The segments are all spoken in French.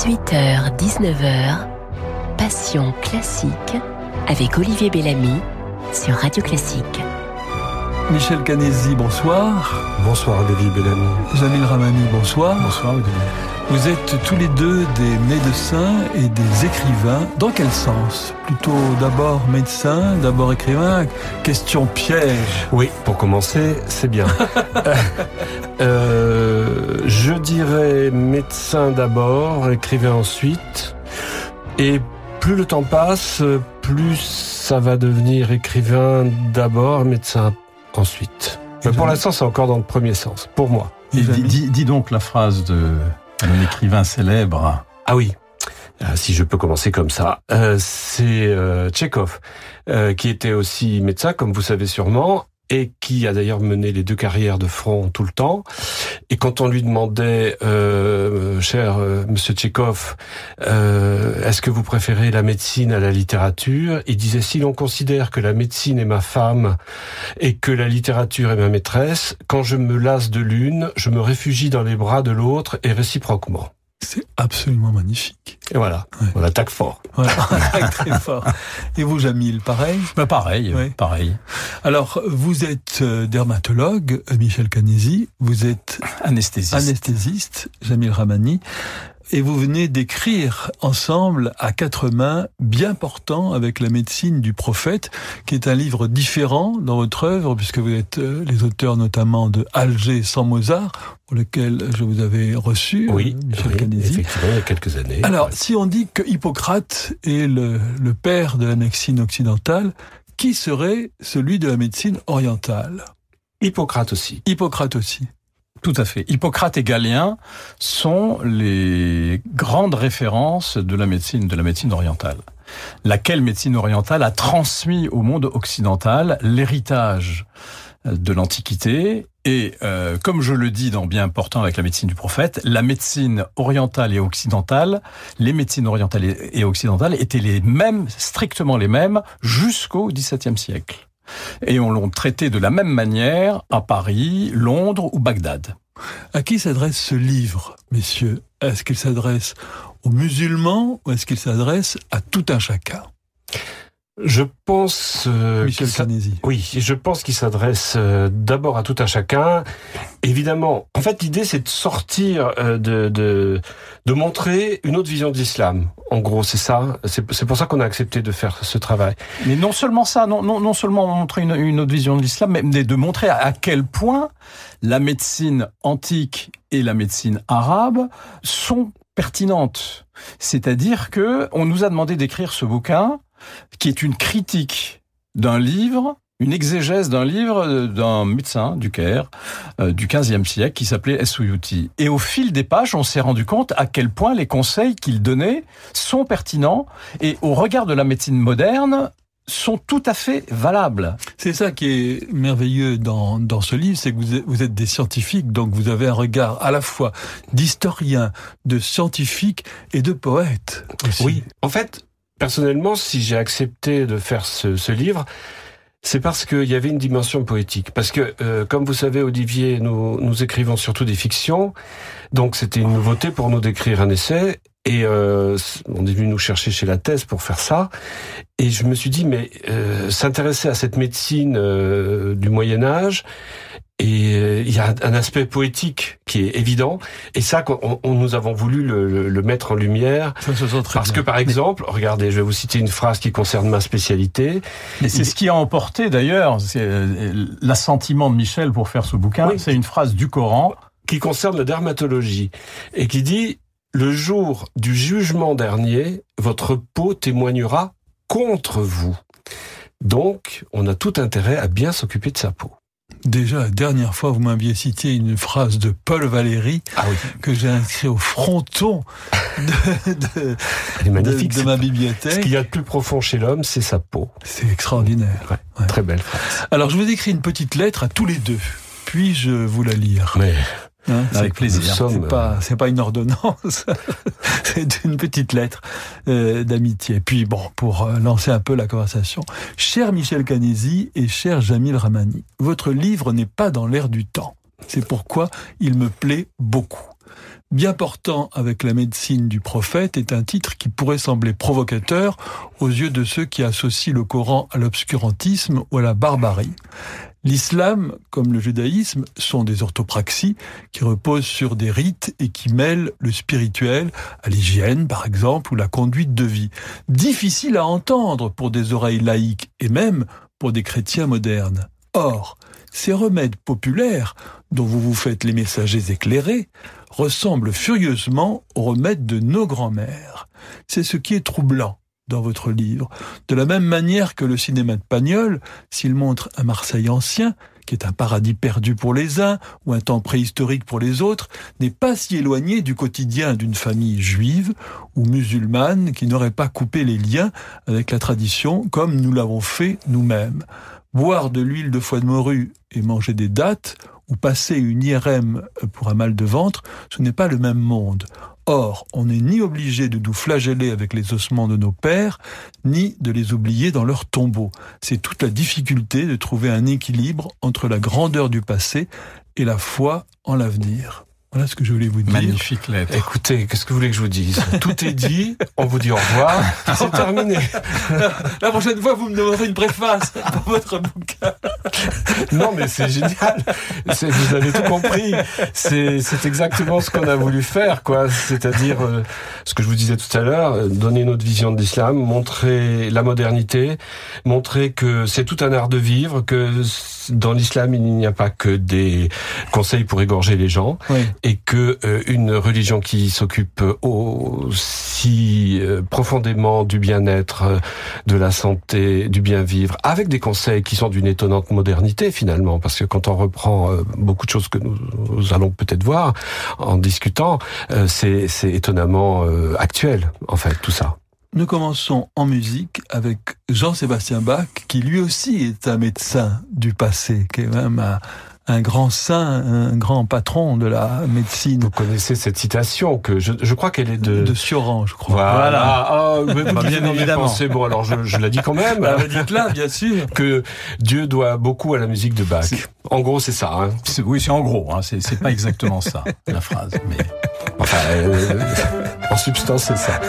18h, 19h, Passion classique avec Olivier Bellamy sur Radio Classique. Michel Canesi, bonsoir. Bonsoir Olivier Bellamy. Jamil Ramani, bonsoir. Bonsoir Olivier. Vous êtes tous les deux des médecins et des écrivains. Dans quel sens? Plutôt d'abord médecin, d'abord écrivain? Question piège. Oui, pour commencer, c'est bien. euh, je dirais médecin d'abord, écrivain ensuite. Et plus le temps passe, plus ça va devenir écrivain d'abord, médecin ensuite. Mais pour l'instant, c'est encore dans le premier sens, pour moi. dis, dis, dis donc la phrase de un écrivain célèbre. Ah oui. Euh, si je peux commencer comme ça, euh, c'est euh, Tchekhov, euh, qui était aussi médecin, comme vous savez sûrement, et qui a d'ailleurs mené les deux carrières de front tout le temps. Et quand on lui demandait, euh, cher euh, Monsieur Tchekhov, euh, est-ce que vous préférez la médecine à la littérature Il disait si l'on considère que la médecine est ma femme et que la littérature est ma maîtresse, quand je me lasse de l'une, je me réfugie dans les bras de l'autre et réciproquement. C'est absolument magnifique. Et voilà, ouais. on attaque fort. Voilà, on attaque très fort. Et vous, Jamil, pareil? Bah Pareil, oui. pareil. Alors, vous êtes dermatologue, Michel Canesi, vous êtes anesthésiste, anesthésiste Jamil Ramani, et vous venez d'écrire ensemble à quatre mains, bien portant, avec la médecine du prophète, qui est un livre différent dans votre œuvre, puisque vous êtes les auteurs notamment de Alger sans Mozart, pour lequel je vous avais reçu, oui, Michel oui. Effectivement, il y a quelques années. Alors, ouais. si on dit que Hippocrate est le, le père de la médecine occidentale, qui serait celui de la médecine orientale? Hippocrate aussi. Hippocrate aussi. Tout à fait. Hippocrate et Galien sont les grandes références de la médecine, de la médecine orientale. Laquelle médecine orientale a transmis au monde occidental l'héritage de l'Antiquité et, euh, comme je le dis dans Bien important avec la médecine du prophète, la médecine orientale et occidentale, les médecines orientales et occidentales étaient les mêmes, strictement les mêmes, jusqu'au XVIIe siècle et on l'ont traité de la même manière à Paris, Londres ou Bagdad. À qui s'adresse ce livre, messieurs? Est-ce qu'il s'adresse aux musulmans ou est-ce qu'il s'adresse à tout un chacun? Je pense euh, Michel. Oui, je pense qu'il s'adresse euh, d'abord à tout un chacun. Évidemment, en fait, l'idée c'est de sortir euh, de, de de montrer une autre vision de l'islam. En gros, c'est ça. C'est pour ça qu'on a accepté de faire ce travail. Mais non seulement ça, non non, non seulement montrer une, une autre vision de l'islam, mais de montrer à quel point la médecine antique et la médecine arabe sont pertinentes. C'est-à-dire que on nous a demandé d'écrire ce bouquin qui est une critique d'un livre, une exégèse d'un livre d'un médecin du Caire euh, du 15e siècle qui s'appelait Essuyuti. Et au fil des pages, on s'est rendu compte à quel point les conseils qu'il donnait sont pertinents et au regard de la médecine moderne, sont tout à fait valables. C'est ça qui est merveilleux dans, dans ce livre, c'est que vous êtes, vous êtes des scientifiques, donc vous avez un regard à la fois d'historien, de scientifique et de poète. Aussi. Oui, en fait, personnellement, si j'ai accepté de faire ce, livre, c'est parce qu'il y avait une dimension poétique. Parce que, euh, comme vous savez, Olivier, nous, écrivons surtout des fictions, donc c'était une nouveauté pour nous d'écrire un essai. Et euh, on est venu nous chercher chez la thèse pour faire ça. Et je me suis dit, mais euh, s'intéresser à cette médecine du Moyen Âge, et il y a un aspect poétique qui est évident. Et ça, on, on nous avons voulu le, le, le, mettre en lumière. Ça se sent très parce bien. que, par exemple, Mais... regardez, je vais vous citer une phrase qui concerne ma spécialité. Et c'est ce qui a emporté, d'ailleurs, l'assentiment de Michel pour faire ce bouquin. Oui. C'est une phrase du Coran. Qui concerne la dermatologie. Et qui dit, le jour du jugement dernier, votre peau témoignera contre vous. Donc, on a tout intérêt à bien s'occuper de sa peau. Déjà, la dernière fois, vous m'aviez cité une phrase de Paul Valéry ah oui. que j'ai inscrit au fronton de, de, magnifique, de, de ma bibliothèque. Ce qu'il y a de plus profond chez l'homme, c'est sa peau. C'est extraordinaire. Ouais, ouais. Très belle phrase. Alors, je vous écris une petite lettre à tous les deux. Puis-je vous la lire Mais... Hein, Avec plaisir. C'est pas, c'est pas une ordonnance, c'est une petite lettre euh, d'amitié. Puis bon, pour euh, lancer un peu la conversation, cher Michel Canesi et cher Jamil Ramani, votre livre n'est pas dans l'air du temps. C'est pourquoi il me plaît beaucoup. Bien portant avec la médecine du prophète est un titre qui pourrait sembler provocateur aux yeux de ceux qui associent le Coran à l'obscurantisme ou à la barbarie. L'islam, comme le judaïsme, sont des orthopraxies qui reposent sur des rites et qui mêlent le spirituel à l'hygiène, par exemple, ou la conduite de vie. Difficile à entendre pour des oreilles laïques et même pour des chrétiens modernes. Or, ces remèdes populaires, dont vous vous faites les messagers éclairés, ressemblent furieusement aux remèdes de nos grands-mères. C'est ce qui est troublant dans votre livre. De la même manière que le cinéma de Pagnol, s'il montre un Marseille ancien, qui est un paradis perdu pour les uns ou un temps préhistorique pour les autres, n'est pas si éloigné du quotidien d'une famille juive ou musulmane qui n'aurait pas coupé les liens avec la tradition comme nous l'avons fait nous-mêmes. Boire de l'huile de foie de morue et manger des dattes ou passer une IRM pour un mal de ventre, ce n'est pas le même monde. Or, on n'est ni obligé de nous flageller avec les ossements de nos pères, ni de les oublier dans leur tombeau. C'est toute la difficulté de trouver un équilibre entre la grandeur du passé et la foi en l'avenir. Voilà ce que je voulais vous dire. Magnifique lettre. Écoutez, qu'est-ce que vous voulez que je vous dise? Tout est dit, on vous dit au revoir, c'est terminé. La prochaine fois, vous me demanderez une préface pour votre bouquin. Non, mais c'est génial. Vous avez tout compris. C'est exactement ce qu'on a voulu faire, quoi. C'est-à-dire, euh, ce que je vous disais tout à l'heure, euh, donner notre vision de l'islam, montrer la modernité, montrer que c'est tout un art de vivre, que dans l'islam, il n'y a pas que des conseils pour égorger les gens. Oui et que euh, une religion qui s'occupe aussi euh, profondément du bien-être, euh, de la santé, du bien-vivre, avec des conseils qui sont d'une étonnante modernité finalement, parce que quand on reprend beaucoup de choses que nous, nous allons peut-être voir en discutant, c'est étonnamment actuel en fait tout ça. Nous commençons en musique avec Jean-Sébastien Bach, qui lui aussi est un médecin du passé, qui est même un, un grand saint, un grand patron de la médecine. Vous connaissez cette citation que je, je crois qu'elle est de de Sioran, je crois. Voilà. voilà. Ah, mais vous bah, bien évidemment. C'est bon, alors je, je la dis quand même. bah, Dites-la, bien sûr. Que Dieu doit beaucoup à la musique de Bach. En gros, c'est ça. Hein. Oui, c'est en gros. Hein. C'est pas exactement ça la phrase, mais enfin, euh, en substance, c'est ça.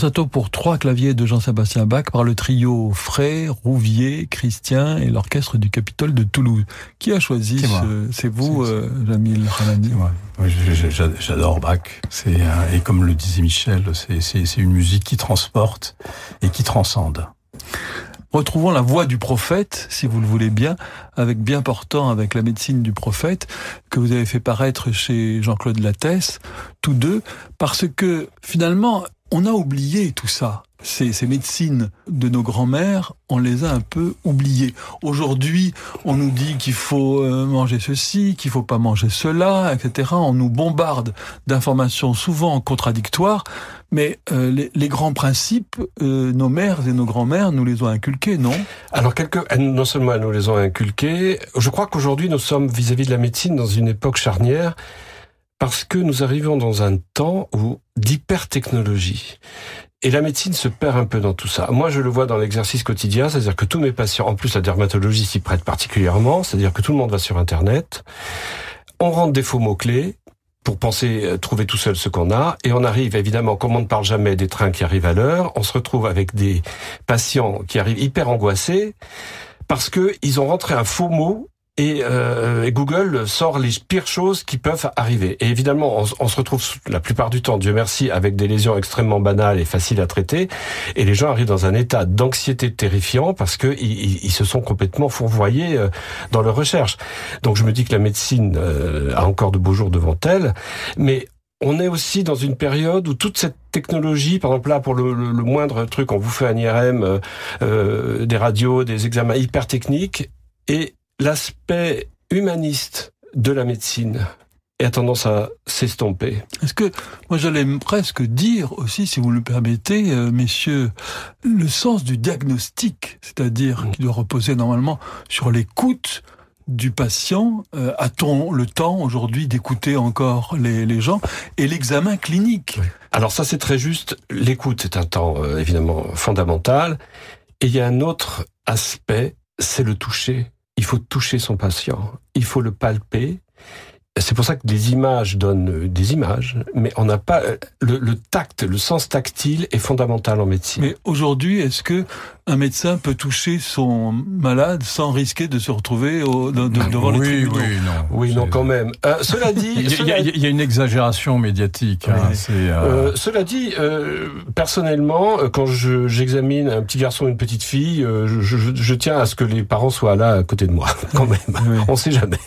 Concerto pour trois claviers de Jean-Sébastien Bach par le trio Frey, Rouvier, Christian et l'orchestre du Capitole de Toulouse. Qui a choisi C'est vous, euh, Jamil Oui, j'adore Bach. C'est et comme le disait Michel, c'est une musique qui transporte et qui transcende. Retrouvons la voix du prophète, si vous le voulez bien, avec bien portant avec la médecine du prophète, que vous avez fait paraître chez Jean-Claude Lattès, tous deux, parce que finalement, on a oublié tout ça. Ces, ces médecines de nos grands-mères, on les a un peu oubliées. Aujourd'hui, on nous dit qu'il faut euh, manger ceci, qu'il faut pas manger cela, etc. On nous bombarde d'informations souvent contradictoires, mais euh, les, les, grands principes, euh, nos mères et nos grands-mères nous les ont inculqués, non? Alors, quelques, non seulement elles nous les ont inculqués, je crois qu'aujourd'hui nous sommes vis-à-vis -vis de la médecine dans une époque charnière parce que nous arrivons dans un temps où d'hypertechnologie. Et la médecine se perd un peu dans tout ça. Moi, je le vois dans l'exercice quotidien, c'est-à-dire que tous mes patients, en plus la dermatologie s'y prête particulièrement, c'est-à-dire que tout le monde va sur Internet, on rentre des faux mots-clés pour penser euh, trouver tout seul ce qu'on a, et on arrive évidemment, comme on ne parle jamais des trains qui arrivent à l'heure, on se retrouve avec des patients qui arrivent hyper angoissés parce que ils ont rentré un faux mot euh, et, Google sort les pires choses qui peuvent arriver. Et évidemment, on, se retrouve la plupart du temps, Dieu merci, avec des lésions extrêmement banales et faciles à traiter. Et les gens arrivent dans un état d'anxiété terrifiant parce que ils, se sont complètement fourvoyés euh, dans leur recherche. Donc je me dis que la médecine euh, a encore de beaux jours devant elle, mais on est aussi dans une période où toute cette technologie, par exemple là pour le, moindre truc, on vous fait un IRM, des radios, des examens hyper techniques, et l'aspect humaniste de la médecine a tendance à s'estomper. Est-ce que, moi j'allais presque dire aussi, si vous le permettez, euh, messieurs, le sens du diagnostic, c'est-à-dire mm. qui doit reposer normalement sur l'écoute du patient, euh, a-t-on le temps aujourd'hui d'écouter encore les, les, gens et l'examen clinique? Alors ça c'est très juste, l'écoute est un temps euh, évidemment fondamental, et il y a un autre aspect, c'est le toucher il faut toucher son patient, il faut le palper, c'est pour ça que les images donnent euh, des images, mais on n'a pas euh, le, tact, le sens tactile est fondamental en médecine. Mais aujourd'hui, est-ce que un médecin peut toucher son malade sans risquer de se retrouver au, devant oui, les tribunaux? Oui, non. Oui, non, quand même. Euh, cela dit, il, y a, une exagération médiatique. Hein, cela dit, personnellement, quand j'examine un petit garçon et une petite fille, je, tiens à ce que les parents soient là à côté de moi, quand même. On ne sait jamais.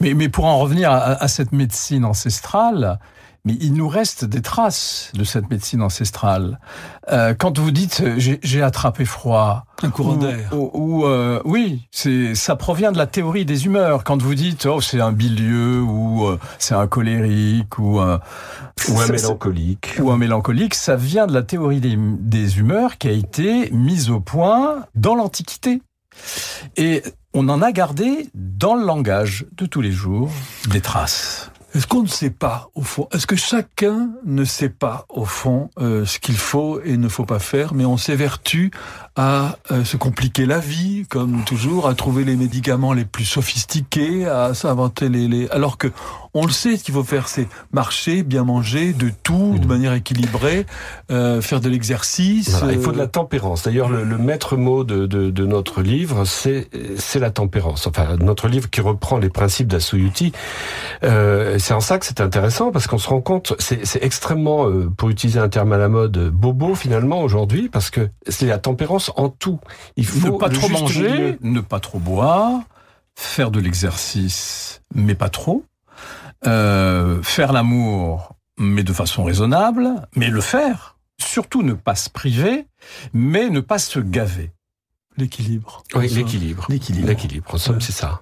Mais, mais pour en revenir à, à cette médecine ancestrale, mais il nous reste des traces de cette médecine ancestrale. Euh, quand vous dites j'ai attrapé froid, un courant d'air, ou, euh, oui, c'est ça provient de la théorie des humeurs. Quand vous dites oh c'est un bilieux ou euh, c'est un colérique ou un ou un mélancolique ou un mélancolique, ça vient de la théorie des, des humeurs qui a été mise au point dans l'Antiquité. Et on en a gardé dans le langage de tous les jours des traces. Est-ce qu'on ne sait pas, au fond Est-ce que chacun ne sait pas, au fond, euh, ce qu'il faut et ne faut pas faire, mais on s'évertue à euh, se compliquer la vie, comme toujours, à trouver les médicaments les plus sophistiqués, à s'inventer les, les... Alors que on le sait, ce qu'il faut faire, c'est marcher, bien manger, de tout, de mmh. manière équilibrée, euh, faire de l'exercice. il faut de la tempérance. D'ailleurs, le, maître mot de, de, de notre livre, c'est c'est la tempérance. Enfin, notre livre qui reprend les principes d'Asuyuti. Euh, c'est en ça que c'est intéressant, parce qu'on se rend compte, c'est extrêmement, euh, pour utiliser un terme à la mode, bobo finalement aujourd'hui, parce que c'est la tempérance en tout. Il faut ne pas trop manger, ne pas trop boire, faire de l'exercice, mais pas trop euh, faire l'amour, mais de façon raisonnable, mais le faire. Surtout ne pas se priver, mais ne pas se gaver. L'équilibre. Oui, l'équilibre. L'équilibre. L'équilibre. En somme, c'est ça.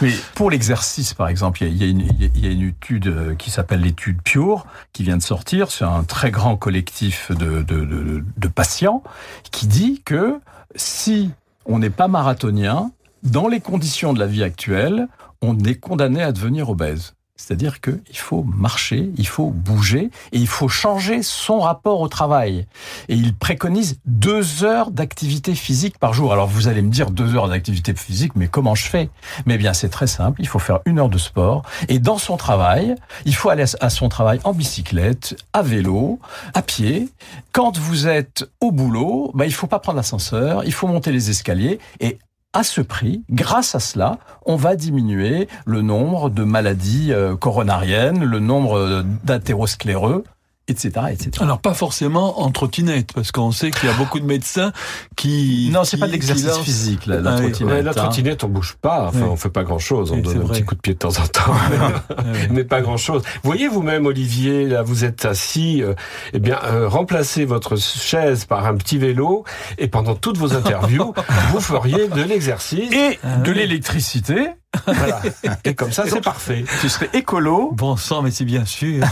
Mais pour l'exercice, par exemple, il y, a, une, il y a une étude euh, qui s'appelle l'étude Pure, qui vient de sortir. C'est un très grand collectif de, de, de, de patients qui dit que si on n'est pas marathonien, dans les conditions de la vie actuelle, on est condamné à devenir obèse. C'est-à-dire qu'il faut marcher, il faut bouger et il faut changer son rapport au travail. Et il préconise deux heures d'activité physique par jour. Alors vous allez me dire deux heures d'activité physique, mais comment je fais? Mais bien c'est très simple, il faut faire une heure de sport et dans son travail, il faut aller à son travail en bicyclette, à vélo, à pied. Quand vous êtes au boulot, bah, il faut pas prendre l'ascenseur, il faut monter les escaliers et à ce prix, grâce à cela, on va diminuer le nombre de maladies euh, coronariennes, le nombre d'athéroscléreux, etc., etc. Alors pas forcément en trottinette, parce qu'on sait qu'il y a beaucoup de médecins qui non, c'est pas de l'exercice physique la, ah trottinette. la hein. trottinette, on bouge pas, enfin on fait pas grand chose, on donne un petit coup de pied de temps en temps, mais, pas grand chose. Voyez vous-même, Olivier, là vous êtes assis, euh, eh bien euh, remplacez votre chaise par un petit vélo, et pendant toutes vos interviews, vous feriez de l'exercice et de l'électricité voilà. Et comme ça, c'est parfait. Tu serais écolo. Bon sang, mais c'est bien sûr.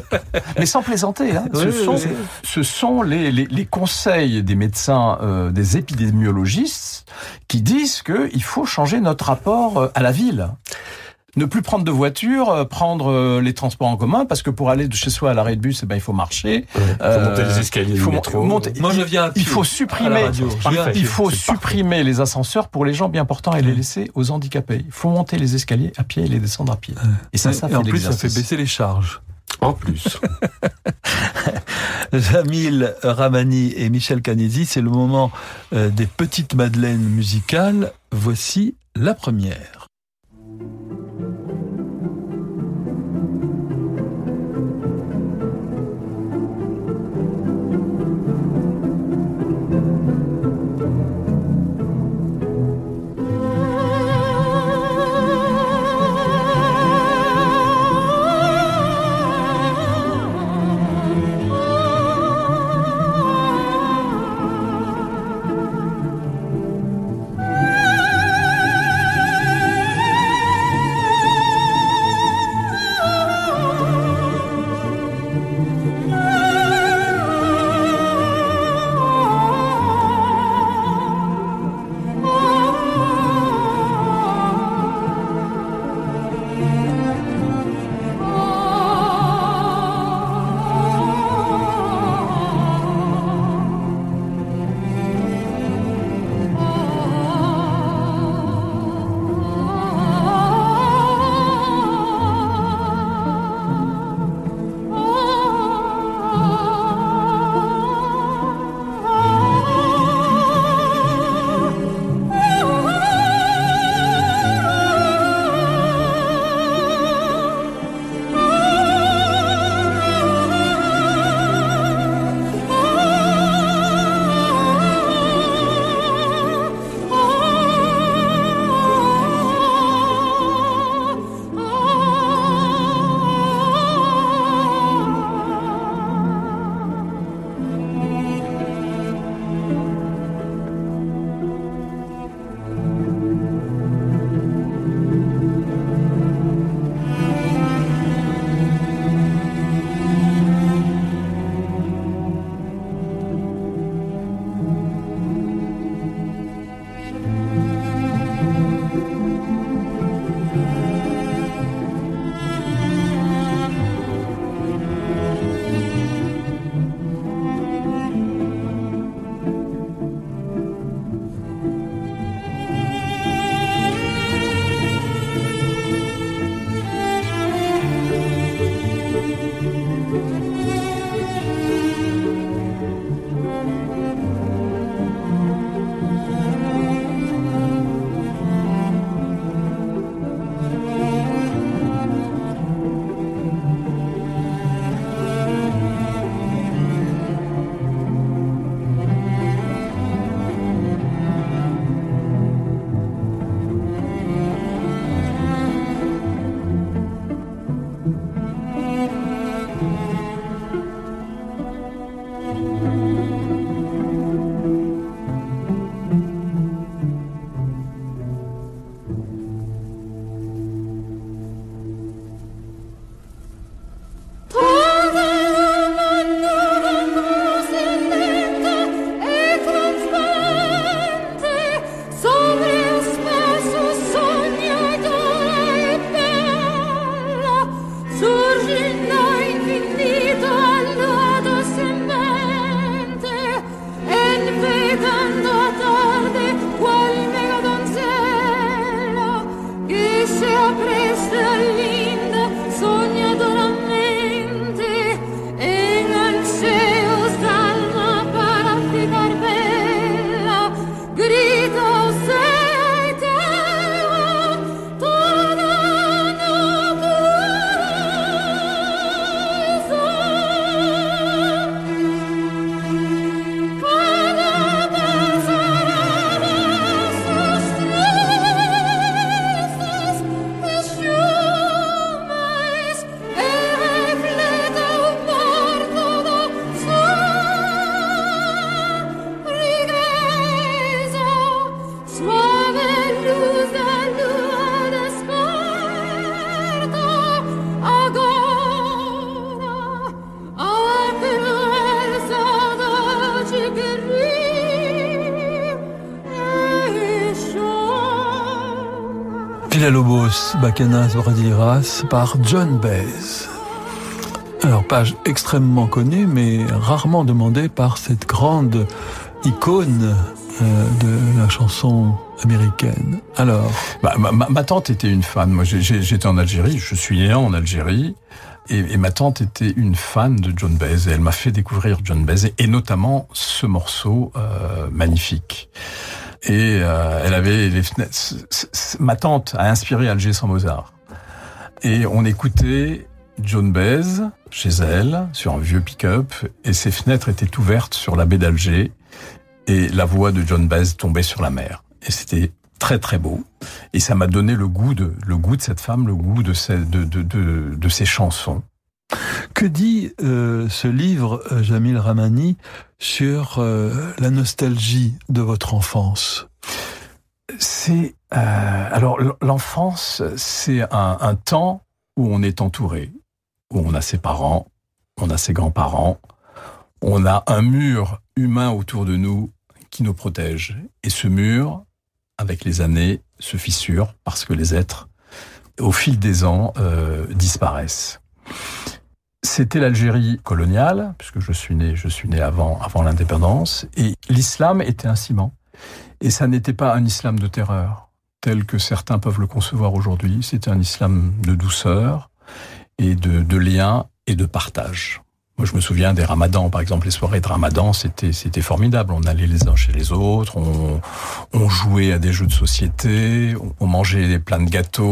mais sans plaisanter. Hein. ce, sont, ce, sont, les, les, les, conseils des médecins, euh, des épidémiologistes, qui disent qu'il faut changer notre rapport euh, à la ville ne plus prendre de voiture, euh, prendre euh, les transports en commun, parce que pour aller de chez soi à l'arrêt de bus, eh ben, il faut marcher. Il faut monter les escaliers. Il faut monter. Moi, je viens. Il faut supprimer. il faut supprimer les ascenseurs pour les gens bien portants et les laisser aux handicapés. Il faut monter les escaliers à pied et les descendre à pied. Et ça, ça fait en plus, ça fait baisser les charges. En plus. Jamil Ramani et Michel Canesi, c'est le moment euh, des petites madeleines musicales. Voici la première. Thank you. Bacanas, Brasileiras par John Baez. Alors, page extrêmement connue, mais rarement demandée par cette grande icône euh, de la chanson américaine. Alors bah, ma, ma, tante était une fan. Moi, j'étais en Algérie, je suis né en Algérie. Et, et, ma tante était une fan de John Baez. Et elle m'a fait découvrir John Baez et notamment ce morceau euh, magnifique. Et euh, elle avait les fenêtres. Ma tante a inspiré Alger sans Mozart. Et on écoutait John Baez chez elle sur un vieux pick-up et ses fenêtres étaient ouvertes sur la baie d'Alger et la voix de John Baez tombait sur la mer. Et c'était très très beau. Et ça m'a donné le goût de le goût de cette femme, le goût de ces de de de, de ces chansons. Que dit euh, ce livre, euh, Jamil Ramani, sur euh, la nostalgie de votre enfance? C'est alors l'enfance, c'est un, un temps où on est entouré, où on a ses parents, on a ses grands-parents, on a un mur humain autour de nous qui nous protège. Et ce mur, avec les années, se fissure parce que les êtres, au fil des ans, disparaissent. C'était l'Algérie coloniale, puisque je suis né, je suis né avant, avant l'indépendance, et l'islam était un ciment. Et ça n'était pas un islam de terreur, tel que certains peuvent le concevoir aujourd'hui. C'était un islam de douceur et de, de lien et de partage. Moi, je me souviens des ramadans, par exemple, les soirées de ramadan, c'était c'était formidable. On allait les uns chez les autres, on, on jouait à des jeux de société, on, mangeait plein de gâteaux.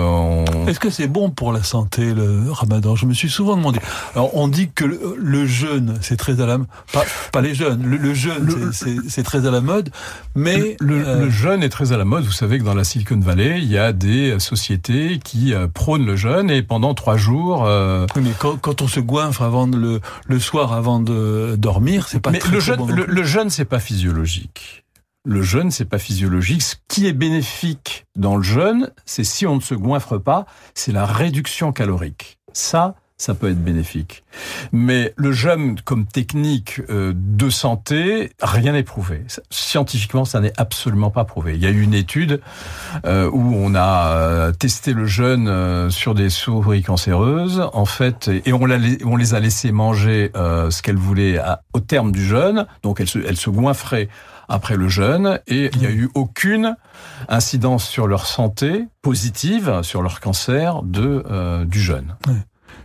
On... Est-ce que c'est bon pour la santé le ramadan? Je me suis souvent demandé. Alors, on dit que le, le jeûne, c'est très à la pas, pas les jeunes, le, le jeûne, c'est très à la mode, mais le, euh... le, jeûne est très à la mode. Vous savez que dans la Silicon Valley, il y a des sociétés qui euh, prônent le jeûne et pendant trois jours. Euh... Oui, mais quand, quand on se goinfre avant de le, le soir avant de dormir, c'est pas Mais très, le jeûne, bon le, le jeûne, c'est pas physiologique. Le jeûne, c'est pas physiologique. Ce qui est bénéfique dans le jeûne, c'est si on ne se goinfre pas, c'est la réduction calorique. Ça, ça peut être bénéfique. Mais le jeûne comme technique euh, de santé, rien n'est prouvé. Scientifiquement, ça n'est absolument pas prouvé. Il y a eu une étude euh, où on a euh, testé le jeûne sur des souris cancéreuses, en fait, et on, les a laissé manger ce qu'elles voulaient au terme du jeûne. Donc elles se, elles se goinfraient après le jeûne et il n'y a eu aucune incidence sur leur santé positive, sur leur cancer de euh, du jeûne.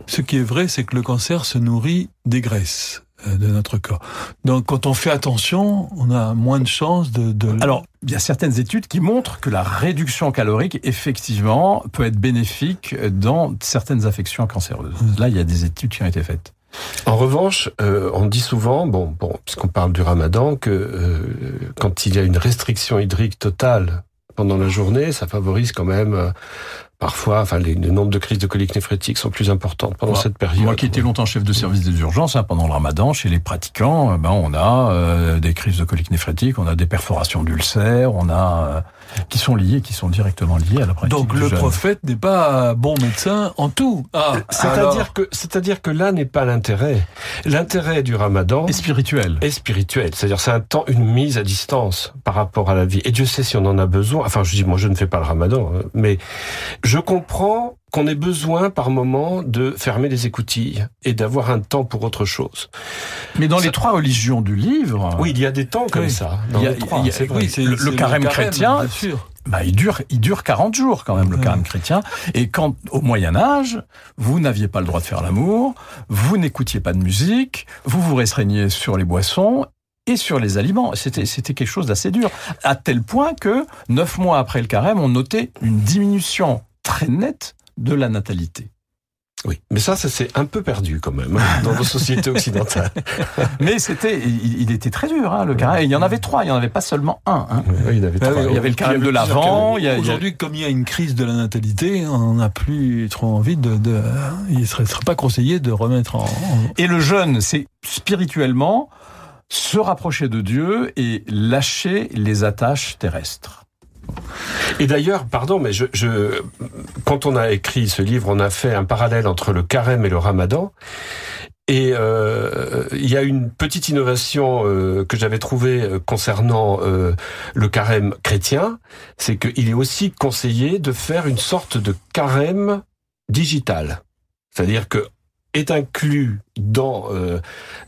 Ce qui est vrai, c'est que le cancer se nourrit des graisses euh, de notre corps. Donc, quand on fait attention, on a moins de chances de. de... Alors, il y a certaines études qui montrent que la réduction calorique, effectivement, peut être bénéfique dans certaines affections cancéreuses. Là, il y a des études qui ont été faites. En revanche, euh, on dit souvent, bon, bon, puisqu'on parle du ramadan, que euh, quand il y a une restriction hydrique totale pendant la journée, ça favorise quand même euh, parfois, enfin, les, le nombre de crises de colique néphrétique sont plus importantes pendant cette période. Moi qui étais longtemps chef de service des urgences, hein, pendant le ramadan, chez les pratiquants, euh, ben, on a euh, des crises de colique néphrétique, on a des perforations d'ulcères, on a euh, qui sont liées, qui sont directement liées à la pratique Donc, du le jeûne. prophète n'est pas bon médecin en tout. Ah, C'est-à-dire que, c'est-à-dire que là n'est pas l'intérêt. L'intérêt du ramadan Et spirituel. est spirituel. C'est-à-dire c'est un temps, une mise à distance par rapport à la vie. Et Dieu sait si on en a besoin. Enfin, je dis, moi, je ne fais pas le ramadan, hein, mais je comprends qu'on ait besoin par moment de fermer les écoutilles et d'avoir un temps pour autre chose. Mais dans Ça- les trois religions du livre, Oui, il y a des temps comme Oui. ça. Dans Il y a- les trois, il y a- c'est vrai. oui, c'est Le- c'est le carême chrétien, bien sûr. bah, il dure, il dure 40 jours quand même le Ouais. carême chrétien. Et quand au Moyen Âge, vous n'aviez pas le droit de faire l'amour, vous n'écoutiez pas de musique, vous vous restreigniez sur les boissons et sur les aliments. C'était c'était quelque chose d'assez dur, à tel point que neuf mois après le carême, on notait une diminution très nette de la natalité. Oui, mais ça, ça s'est un peu perdu quand même hein, dans nos sociétés occidentales. Mais c'était, il, il était très dur, hein, le carême. Et il y en avait trois, il y en avait pas seulement un. hein. Oui, il y avait Ah trois. oui, Il y avait le carême de a- Aujourd'hui, comme il y a une crise de la natalité, on n'a plus trop envie de. de il ne serait, serait pas conseillé de remettre en- Et le jeûne, c'est spirituellement se rapprocher de Dieu et lâcher les attaches terrestres. Et d'ailleurs, pardon, mais je, je, quand on a écrit ce livre, on a fait un parallèle entre le carême et le ramadan. Et euh, il y a une petite innovation euh, que j'avais trouvée euh, concernant le carême chrétien, c'est qu'il est aussi conseillé de faire une sorte de carême digital. C'est-à-dire que est inclus dans euh,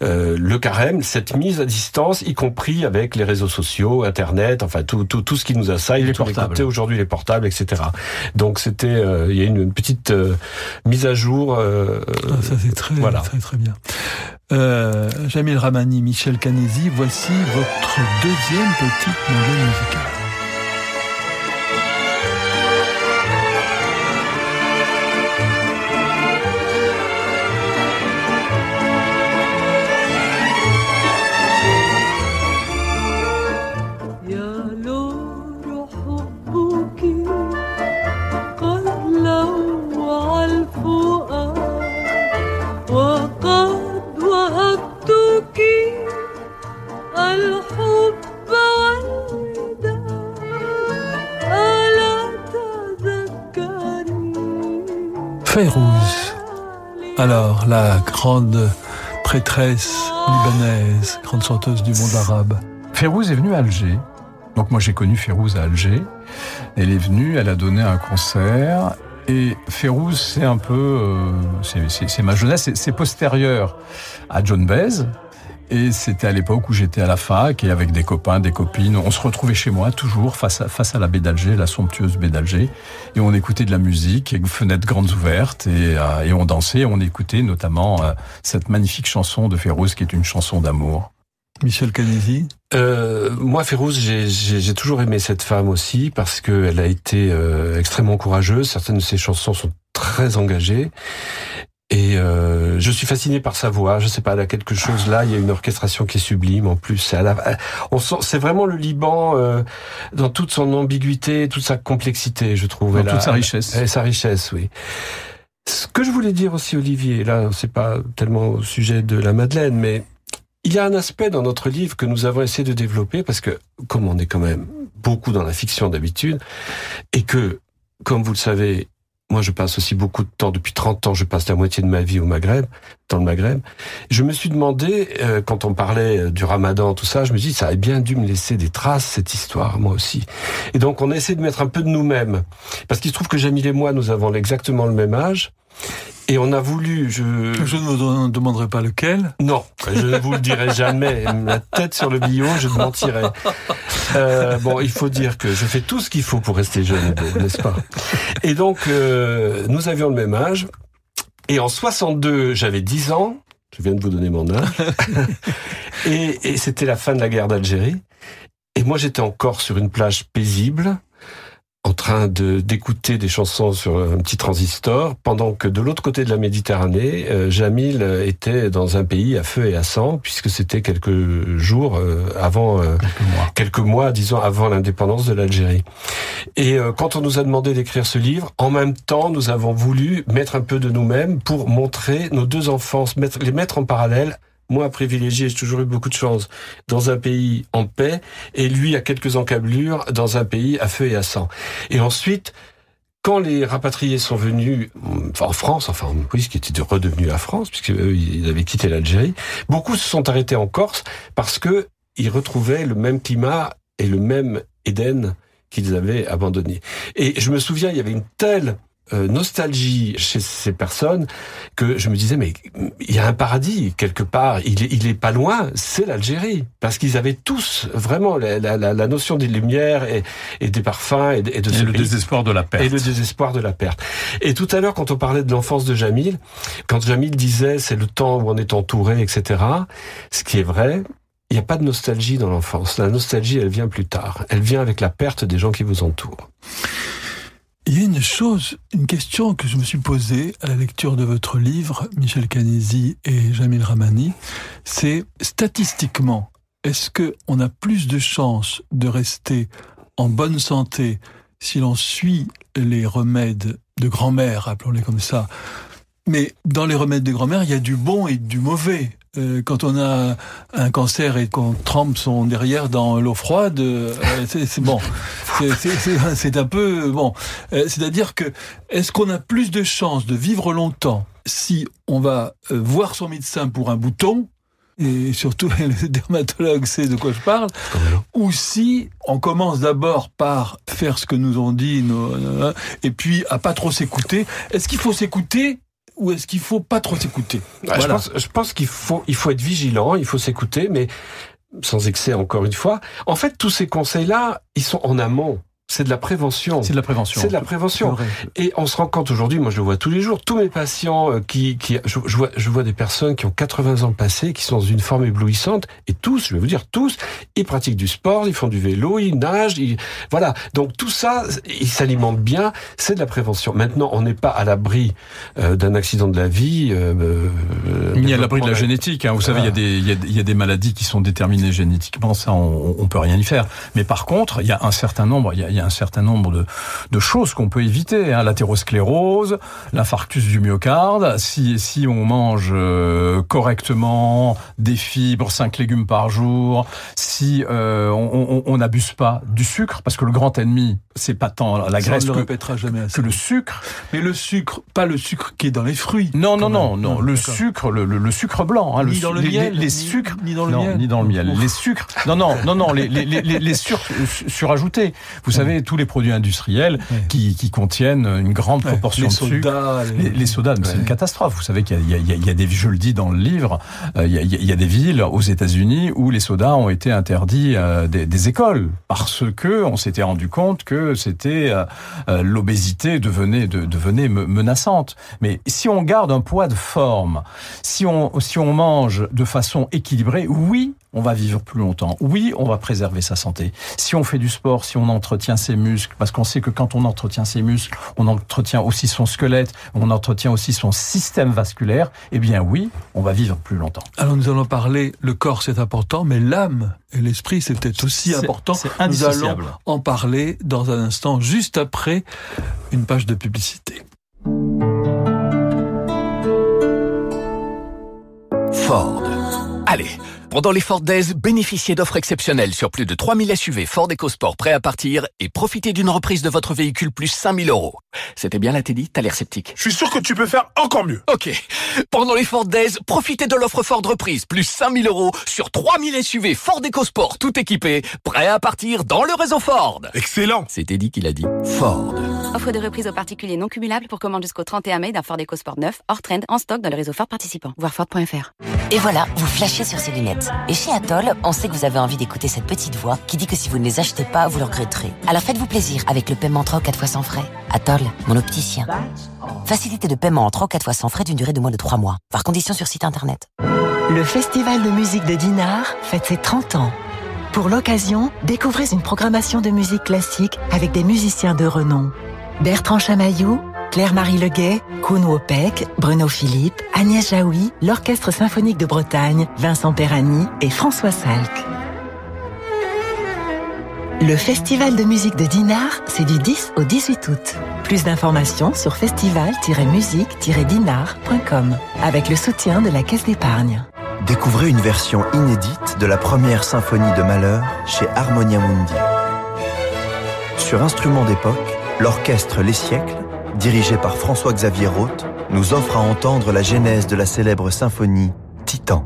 euh, le carême cette mise à distance, y compris avec les réseaux sociaux, Internet, enfin tout tout, tout ce qui nous assaille, les portables. aujourd'hui les portables, etc. Donc c'était euh, il y a une petite mise à jour. Ah, ça c'est très, voilà. très très bien. Jamil Ramani, Michel Canesi, voici votre deuxième petite nouvelle musicale. La grande prêtresse libanaise, grande chanteuse du monde arabe. Fayrouz est venue à Alger. Donc moi j'ai connu Fayrouz à Alger. Elle est venue, elle a donné un concert. Et Fayrouz, c'est un peu, euh, c'est ma jeunesse, c'est postérieur à John Baez, et c'était à l'époque où j'étais à la fac et avec des copains, des copines, on se retrouvait chez moi toujours face à, face à la baie d'Alger, la somptueuse baie d'Alger, et on écoutait de la musique, avec fenêtres grandes ouvertes, et, euh, et on dansait, et on écoutait notamment euh, cette magnifique chanson de Férouz qui est une chanson d'amour. Michel Canesi euh, Moi, Férouz, j'ai toujours aimé cette femme aussi parce qu'elle a été euh, extrêmement courageuse. Certaines de ses chansons sont très engagées. Et euh, je suis fasciné par sa voix. Je sais pas, elle a quelque chose là. Il y a une orchestration qui est sublime. En plus, c'est on sent, c'est vraiment le Liban euh, dans toute son ambiguïté, toute sa complexité, je trouve. Dans toute sa richesse. Et sa richesse, oui. Ce que je voulais dire aussi, Olivier, là, c'est pas tellement au sujet de la Madeleine, mais il y a un aspect dans notre livre que nous avons essayé de développer parce que, comme on est quand même beaucoup dans la fiction d'habitude, et que, comme vous le savez, moi, je passe aussi beaucoup de temps, depuis 30 ans, je passe la moitié de ma vie au Maghreb, dans le Maghreb. Je me suis demandé, euh, quand on parlait euh, du ramadan, tout ça, je me dis, ça a bien dû me laisser des traces, cette histoire, moi aussi. Et donc, on a essayé de mettre un peu de nous-mêmes. Parce qu'il se trouve que Jamil et moi, nous avons exactement le même âge. Et on a voulu. Je, je ne vous demanderai pas lequel. Non, je ne vous le dirai jamais. La tête sur le billot, je mentirai. Euh, bon, il faut dire que je fais tout ce qu'il faut pour rester jeune n'est-ce pas? Et donc, euh, nous avions le même âge. Et en 62, j'avais 10 ans. Je viens de vous donner mon âge. et, et c'était la fin de la guerre d'Algérie. Et moi, j'étais encore sur une plage paisible en train de d'écouter des chansons sur un petit transistor, pendant que de l'autre côté de la Méditerranée, euh, Jamil était dans un pays à feu et à sang, puisque c'était quelques jours euh, avant, euh, quelques, mois. quelques mois, disons, avant l'indépendance de l'Algérie. Et quand on nous a demandé d'écrire ce livre, en même temps, nous avons voulu mettre un peu de nous-mêmes pour montrer nos deux enfants, les mettre en parallèle moi privilégié, j'ai toujours eu beaucoup de chance, dans un pays en paix, et lui à quelques encablures dans un pays à feu et à sang. Et ensuite, quand les rapatriés sont venus en France, enfin oui, ce qui était redevenu la France, puisqu'ils avaient quitté l'Algérie, beaucoup se sont arrêtés en Corse parce que ils retrouvaient le même climat et le même Éden qu'ils avaient abandonné. Et je me souviens, il y avait une telle nostalgie chez ces personnes que je me disais mais il y a un paradis quelque part, il est, il est pas loin, c'est l'Algérie parce qu'ils avaient tous vraiment la, la, la, notion des lumières et, et des parfums et de, et de et le désespoir de la perte et le désespoir de la perte. Et tout à l'heure quand on parlait de l'enfance de Jamil, quand Jamil disait c'est le temps où on est entouré etc. Ce qui est vrai, il n'y a pas de nostalgie dans l'enfance. La nostalgie, elle vient plus tard. Elle vient avec la perte des gens qui vous entourent. Il y a une chose, une question que je me suis posée à la lecture de votre livre, Michel Canesi et Jamil Ramani, c'est statistiquement, est-ce que on a plus de chances de rester en bonne santé si l'on suit les remèdes de grand-mère, appelons-les comme ça, mais dans les remèdes de grand-mère, il y a du bon et du mauvais. Euh, quand on a un cancer et qu'on trempe son derrière dans l'eau froide, euh, c'est bon, c'est un peu bon. Euh, c'est-à-dire que est-ce qu'on a plus de chances de vivre longtemps si on va voir son médecin pour un bouton et surtout le dermatologue sait de quoi je parle, ou si on commence d'abord par faire ce que nous ont dit nos, et puis à pas trop s'écouter? Est-ce qu'il faut s'écouter ou est-ce qu'il faut pas trop s'écouter je, pense, je pense qu'il faut, il faut être vigilant, il faut s'écouter, mais sans excès encore une fois. En fait, tous ces conseils-là, ils sont en amont. C'est de la prévention. C'est de la prévention. C'est de la prévention. Et on se rend compte aujourd'hui, moi je le vois tous les jours, tous mes patients euh, qui, qui je, vois, je vois des personnes qui ont 80 ans passés, qui sont dans une forme éblouissante, et tous, je vais vous dire tous, ils pratiquent du sport, ils font du vélo, ils nagent, ils, voilà. Donc tout ça, ils s'alimentent bien, c'est de la prévention. Maintenant, on n'est pas à l'abri euh, d'un accident de la vie. Euh, euh Ni à l'abri de la génétique. Hein. Vous savez, il y, a des, il, y a, il y a des maladies qui sont déterminées génétiquement, ça on, on peut rien y faire. Mais par contre, il y a un certain nombre, il y a y a un certain nombre de, de choses qu'on peut éviter. Hein. L'athérosclérose, l'infarctus du myocarde. Si, si on mange euh, correctement des fibres, 5 légumes par jour, si euh, on n'abuse pas du sucre, parce que le grand ennemi, c'est pas tant la graisse que, le répétera jamais que le sucre. Mais le sucre, pas le sucre qui est dans les fruits. Non, non, non, non, le sucre, le, le, sucre blanc. Hein, ni le, dans le les, miel, les, sucres, ni dans le non, miel. ni dans le miel. Les sucres, non, non, non, non, les, les, les, les sucres surajoutés. Vous savez, tous les produits industriels qui, qui, contiennent une grande proportion les de sodas, sucre. Les, les sodas, c'est une catastrophe. Vous savez qu'il y, y, y, a des, je le dis dans le livre, euh, il, y a, il y a des villes aux États-Unis où les sodas ont été interdits euh, des, des, écoles parce que on s'était rendu compte que c'était euh, euh l'obésité devenait de, devenait menaçante. Mais si on garde un poids de forme, si on si on mange de façon équilibrée, oui, on va vivre plus longtemps. Oui, on va préserver sa santé. Si on fait du sport, si on entretient ses muscles, parce qu'on sait que quand on entretient ses muscles, on entretient aussi son squelette, on entretient aussi son système vasculaire, eh bien oui, on va vivre plus longtemps. Alors nous allons parler, le corps c'est important, mais l'âme et l'esprit c'est peut-être aussi important. Nous allons en parler dans un instant, juste après une page de publicité. Ford. Allez pendant les Ford Days, bénéficiez d'offres exceptionnelles sur plus de 3000 SUV Ford EcoSport prêts à partir et profitez d'une reprise de votre véhicule plus 5000 euros. C'était bien là, Teddy T'as l'air sceptique. Je suis sûr que tu peux faire encore mieux. Ok. Pendant les Ford Days, profitez de l'offre Ford reprise plus 5000 euros sur 3000 SUV Ford EcoSport tout équipés, prêts à partir dans le réseau Ford. Excellent. C'est Teddy qui l'a dit. Ford. Offre de reprise aux particuliers non cumulable pour commande jusqu'au 31 mai d'un Ford EcoSport 9 hors trend en stock dans le réseau Ford participant. Voir Ford.fr. Et voilà, vous flashez sur ces lunettes. Et chez Atoll, on sait que vous avez envie d'écouter cette petite voix qui dit que si vous ne les achetez pas, vous le regretterez. Alors faites-vous plaisir avec le paiement en 3 ou 4 fois sans frais. Atoll, mon opticien. Facilité de paiement en 3 ou 4 fois sans frais d'une durée de moins de 3 mois. Par condition sur site internet. Le Festival de musique de Dinard fête ses 30 ans. Pour l'occasion, découvrez une programmation de musique classique avec des musiciens de renom. Bertrand Chamaillou, Claire-Marie Leguet, Koun Wopek, Bruno Philippe, Agnès Jaoui, l'Orchestre Symphonique de Bretagne, Vincent Perani et François Salk. Le Festival de musique de Dinard, c'est du 10 au 18 août. Plus d'informations sur festival-musique-dinard.com avec le soutien de la Caisse d'épargne. Découvrez une version inédite de la première symphonie de Malheur chez Harmonia Mundi. Sur instrument d'époque, l'orchestre Les Siècles dirigé par François-Xavier Roth, nous offre à entendre la genèse de la célèbre symphonie Titan.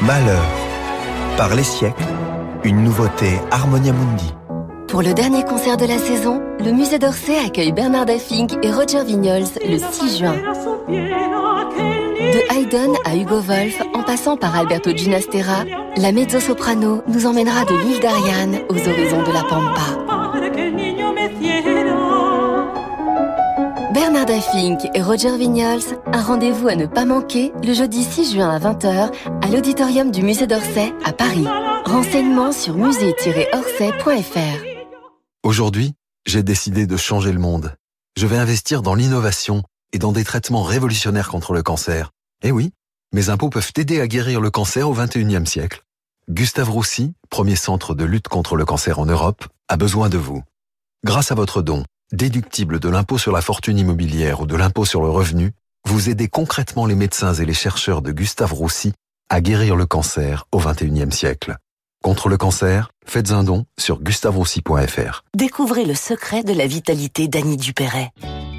Malheur, par les siècles, une nouveauté Harmonia Mundi. Pour le dernier concert de la saison, le musée d'Orsay accueille Bernard Fink et Roger Vignols le 6 juin. De Haydn à Hugo Wolf, en passant par Alberto Ginastera, la mezzo-soprano nous emmènera de l'île d'Ariane aux horizons de la Pampa. Bernard Fink et Roger Vignols, un rendez-vous à ne pas manquer le jeudi 6 juin à 20h à l'auditorium du musée d'Orsay à Paris. Renseignements sur musée-orsay.fr. Aujourd'hui, j'ai décidé de changer le monde. Je vais investir dans l'innovation et dans des traitements révolutionnaires contre le cancer. Eh oui, mes impôts peuvent aider à guérir le cancer au 21e siècle. Gustave Roussy, premier centre de lutte contre le cancer en Europe, a besoin de vous. Grâce à votre don, déductible de l'impôt sur la fortune immobilière ou de l'impôt sur le revenu, vous aidez concrètement les médecins et les chercheurs de Gustave Roussy à guérir le cancer au XXIe siècle. Contre le cancer, faites un don sur gustaveroussy.fr. Découvrez le secret de la vitalité d'Annie Dupéret.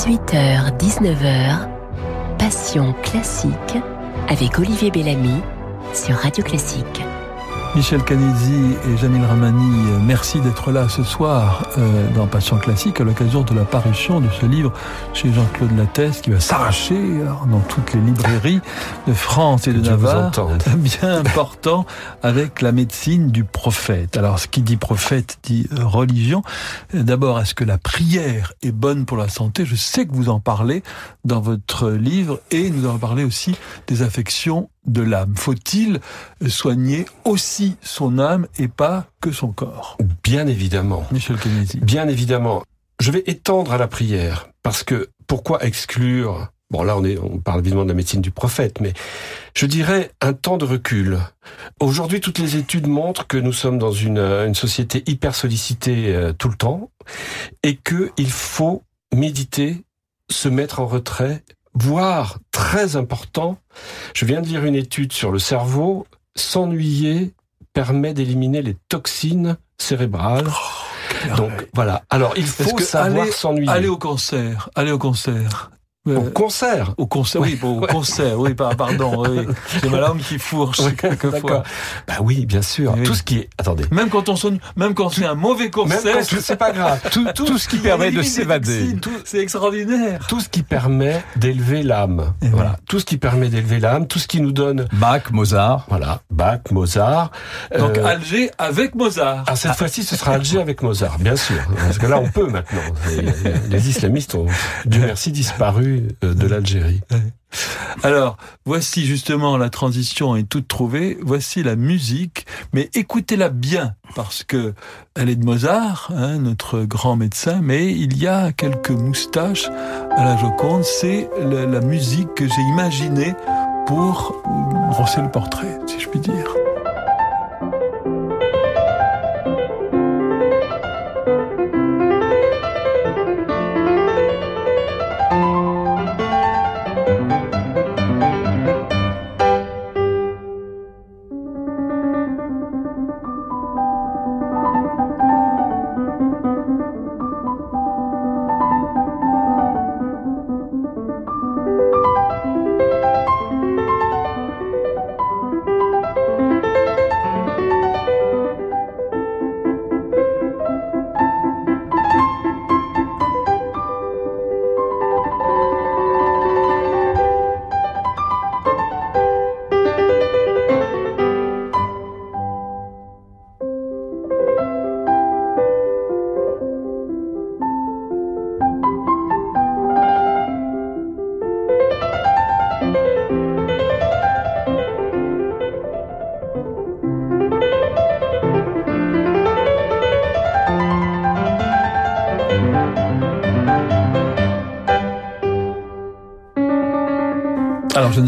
18h, 19h, Passion classique avec Olivier Bellamy sur Radio Classique. Michel Canizzi et Jamil Ramani, merci d'être là ce soir euh, dans Passion Classique à l'occasion de la parution de ce livre chez Jean-Claude Lattès qui va s'arracher dans toutes les librairies de France et de Navarre. Bien important avec la médecine du prophète. Alors ce qui dit prophète dit euh, religion. D'abord, est-ce que la prière est bonne pour la santé? Je sais que vous en parlez dans votre livre et nous allons parler aussi des affections de l'âme. Faut-il soigner aussi son âme et pas que son corps Bien évidemment. Michel Kennedy. Bien évidemment. Je vais étendre à la prière parce que pourquoi exclure Bon là on est on parle évidemment de la médecine du prophète mais je dirais un temps de recul. Aujourd'hui toutes les études montrent que nous sommes dans une, une société hyper sollicitée euh, tout le temps et que il faut méditer, se mettre en retrait voire très important, je viens de lire une étude sur le cerveau, s'ennuyer permet d'éliminer les toxines cérébrales. Oh, Donc voilà. Alors il faut savoir s'ennuyer. Aller au concert, aller au concert. Au concert Au concert, oui, bon, au concert, oui, pardon, oui. C'est ma langue qui fourche quelquefois. Bah oui, bien sûr. Oui. Tout ce qui est, attendez. Même quand on sonne, même quand c'est un mauvais concert, c'est pas grave. Tout, tout, ce qui permet de s'évader. C'est extraordinaire. Tout ce qui permet d'élever l'âme. Voilà. Tout ce qui permet d'élever l'âme, tout ce qui nous donne. Bach, Mozart. Voilà. Bach, Mozart. Donc Euh, Alger avec Mozart. Ah, cette fois-ci, ce sera Alger avec Mozart, bien sûr. Parce que là, on peut maintenant. Les, les islamistes ont, Dieu merci, disparu euh, de l'Algérie. Alors, voici justement la transition est toute trouvée. Voici la musique, mais écoutez-la bien parce que elle est de Mozart, hein, notre grand médecin. Mais il y a quelques moustaches à la Joconde. C'est la, la musique que j'ai imaginée pour brosser le portrait, si je puis dire.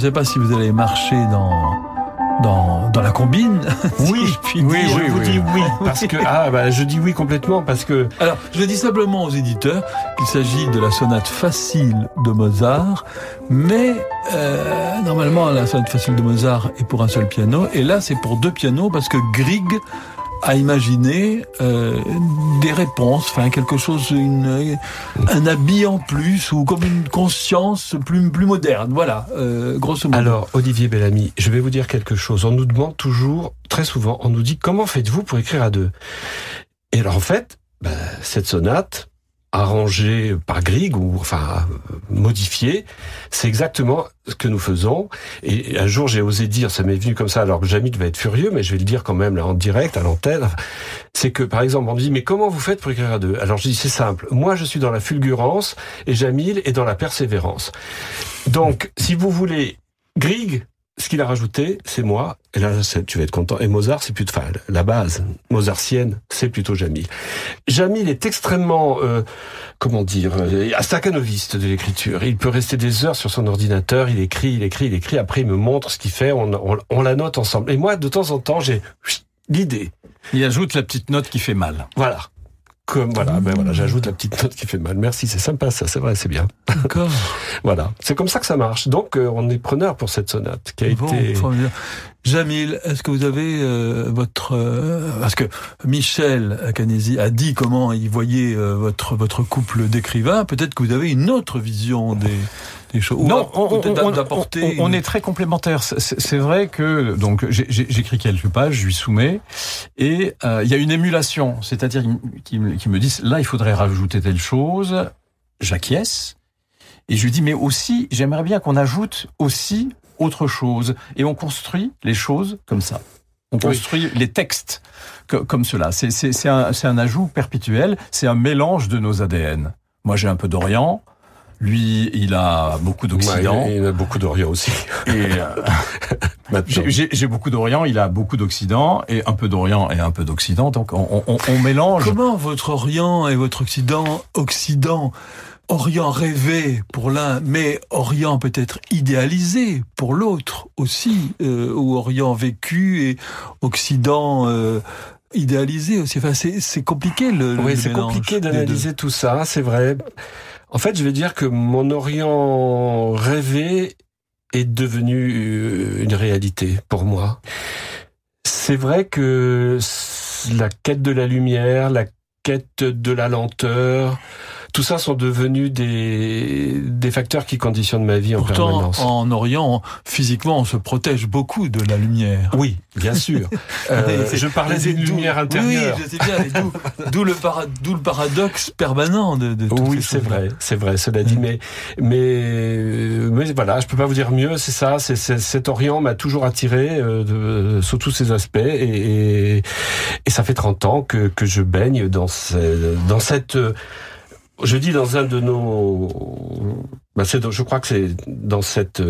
Sais pas si vous allez marcher dans dans, dans la combine. Oui, si je puis oui, dire. je vous dis oui parce que ah bah je dis oui complètement parce que Alors, je dis simplement aux éditeurs qu'il s'agit de la sonate facile de Mozart, mais euh, normalement la sonate facile de Mozart est pour un seul piano, et là c'est pour deux pianos parce que Grieg a imaginé euh, des réponses, enfin quelque chose, une, un habit en plus ou comme une conscience plus plus moderne. Voilà, euh, grosso modo. Alors, Olivier Bellamy, je vais vous dire quelque chose. On nous demande toujours, très souvent, on nous dit comment faites-vous pour écrire à deux? Et alors, en fait, ben, cette sonate, arrangé par Grieg ou enfin modifié, c'est exactement ce que nous faisons. Et un jour, j'ai osé dire, ça m'est venu comme ça, alors que Jamil va être furieux, mais je vais le dire quand même là en direct à l'antenne. C'est que par exemple, on me dit mais comment vous faites pour écrire à deux? Alors je dis c'est simple. Moi, je suis dans la fulgurance et Jamil est dans la persévérance. Donc, si vous voulez, Grieg ce qu'il a rajouté, c'est moi. Et là, tu vas être content. Et Mozart, c'est plutôt, enfin, la base mozartienne, c'est plutôt Jamil. Jamil est extrêmement, euh, comment dire, euh, staccanoviste de l'écriture. Il peut rester des heures sur son ordinateur, il écrit, il écrit, il écrit. Après, il me montre ce qu'il fait. On, on, on, la note ensemble. Et moi, de temps en temps, j'ai l'idée. Il ajoute la petite note qui fait mal. Voilà comme voilà, ben voilà, j'ajoute la petite note qui fait mal. Merci, c'est sympa ça, c'est vrai, c'est bien. D'accord. voilà, c'est comme ça que ça marche. Donc euh, on est preneur pour cette sonate qui a bon, été. Jamil, est-ce que vous avez euh, votre euh, parce que Michel Canesi a dit comment il voyait votre votre couple d'écrivains. Peut-être que vous avez une autre vision des des choses. Non, on, on, on, est très complémentaires. C'est vrai que donc j'écris quelques pages, je lui soumets, et il y a une émulation, c'est-à-dire qui, me disent là il faudrait rajouter telle chose. J'acquiesce. Et je lui dis, mais aussi, j'aimerais bien qu'on ajoute aussi autre chose. Et on construit les choses comme ça. On construit les textes comme cela. C'est un, un ajout perpétuel, c'est un mélange de nos ADN. Moi, j'ai un peu d'Orient. Lui, il a beaucoup d'Occident. il a beaucoup d'Orient aussi. Euh, j'ai beaucoup d'Orient, il a beaucoup d'Occident, et un peu d'Orient et un peu d'Occident. Donc, on, on, on mélange. Comment votre Orient et votre Occident, Occident Orient rêvé pour l'un, mais Orient peut-être idéalisé pour l'autre aussi, euh, ou Orient vécu et Occident euh, idéalisé aussi? Enfin, c'est compliqué le. Oui, c'est compliqué d'analyser tout ça, c'est vrai. En fait, je vais dire que mon Orient rêvé est devenu euh, une réalité pour moi. C'est vrai que la quête de la lumière, la quête de la lenteur, tout ça sont devenus des, des facteurs qui conditionnent ma vie en Pourtant, permanence. En Orient, physiquement, on se protège beaucoup de la lumière. Oui, bien sûr. euh, je parlais d'une lumière intérieure. Oui, je sais bien. D'où le, para, le paradoxe permanent de, de Oui, c'est vrai, c'est vrai. Cela dit, mais, mais, mais voilà, je peux pas vous dire mieux. C'est ça. C'est cet Orient m'a toujours attiré euh, de, sous tous ses aspects, et, et, et, ça fait 30 ans que, que je baigne dans, ce, dans cette je dis dans un de nos, ben je crois que c'est dans cette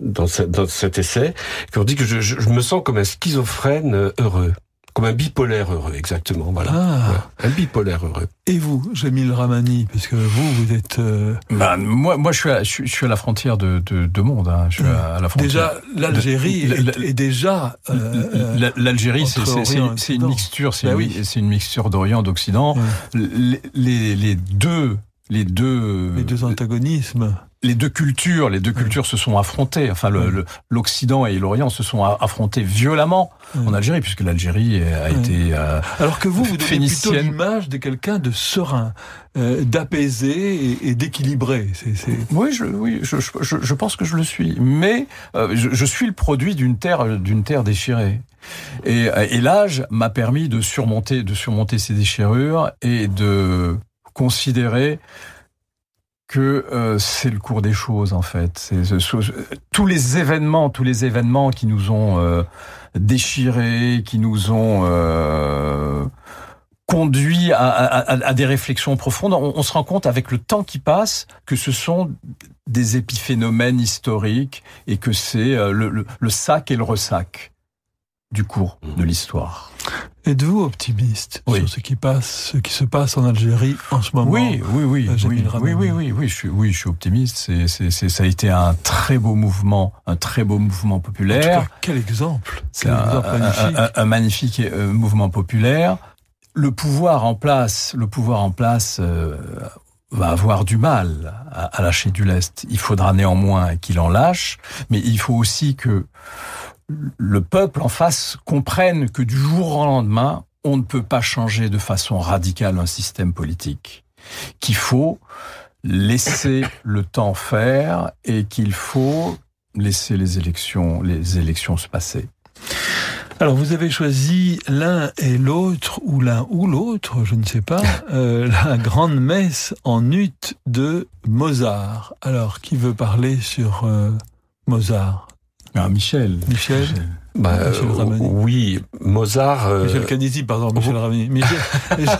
dans, cette, dans cet essai qu'on dit que je, je, me sens comme un schizophrène heureux. Comme un bipolaire heureux, exactement. Voilà. Ah. Un bipolaire heureux. Et vous, Jamil Ramani, parce que vous, vous êtes. Euh... Ben, moi, moi, je suis à, je, suis à la frontière de, de, de monde. Hein. Je suis à, la frontière. Déjà, l'Algérie est, est, déjà. Euh, L'Algérie, c'est une mixture. C'est ben oui. une mixture d'Orient, d'Occident. Les, les, les deux, les deux. Les deux antagonismes les deux cultures, les deux cultures se sont affrontées. Enfin, l'Occident et l'Orient se sont affrontés violemment en Algérie, puisque l'Algérie a été euh, alors que vous, vous donnez plutôt l'image de quelqu'un de serein, euh, d'apaisé et, et d'équilibré. Oui, je, oui, je, je, je, pense que je le suis, mais euh, je, je, suis le produit d'une terre, d'une terre déchirée. Et, et l'âge m'a permis de surmonter, de surmonter ces déchirures et de considérer que euh, c'est le cours des choses en fait. C'est tous les événements, tous les événements qui nous ont euh, déchirés, qui nous ont euh, conduits à, à, à, des réflexions profondes. On, on, se rend compte avec le temps qui passe que ce sont des épiphénomènes historiques et que c'est euh, le, le, le sac et le ressac du cours de l'histoire. Êtes-vous optimiste oui. sur ce qui passe, ce qui se passe en Algérie en ce moment? Oui, oui, oui, oui, oui, oui, oui, oui, je suis, oui, je suis optimiste. C'est, c'est, c'est, ça a été un très beau mouvement, un très beau mouvement populaire. En tout cas, quel exemple C'est un, exemple magnifique. Un, un, un, magnifique euh, mouvement populaire. Le pouvoir en place, le pouvoir en place. Euh, va avoir du mal à, à lâcher du lest. Il faudra néanmoins qu'il en lâche, mais il faut aussi que le peuple en face comprenne que du jour au lendemain, on ne peut pas changer de façon radicale un système politique, qu'il faut laisser le temps faire et qu'il faut laisser les élections, les élections se passer. Alors vous avez choisi l'un et l'autre, ou l'un ou l'autre, je ne sais pas, euh, la grande messe en ut de Mozart. Alors qui veut parler sur euh, Mozart? Ah, Michel. Michel. Bah, Michel Ramani. oui, Mozart. euh, Michel Canisi, pardon, Michel Ramani. Michel,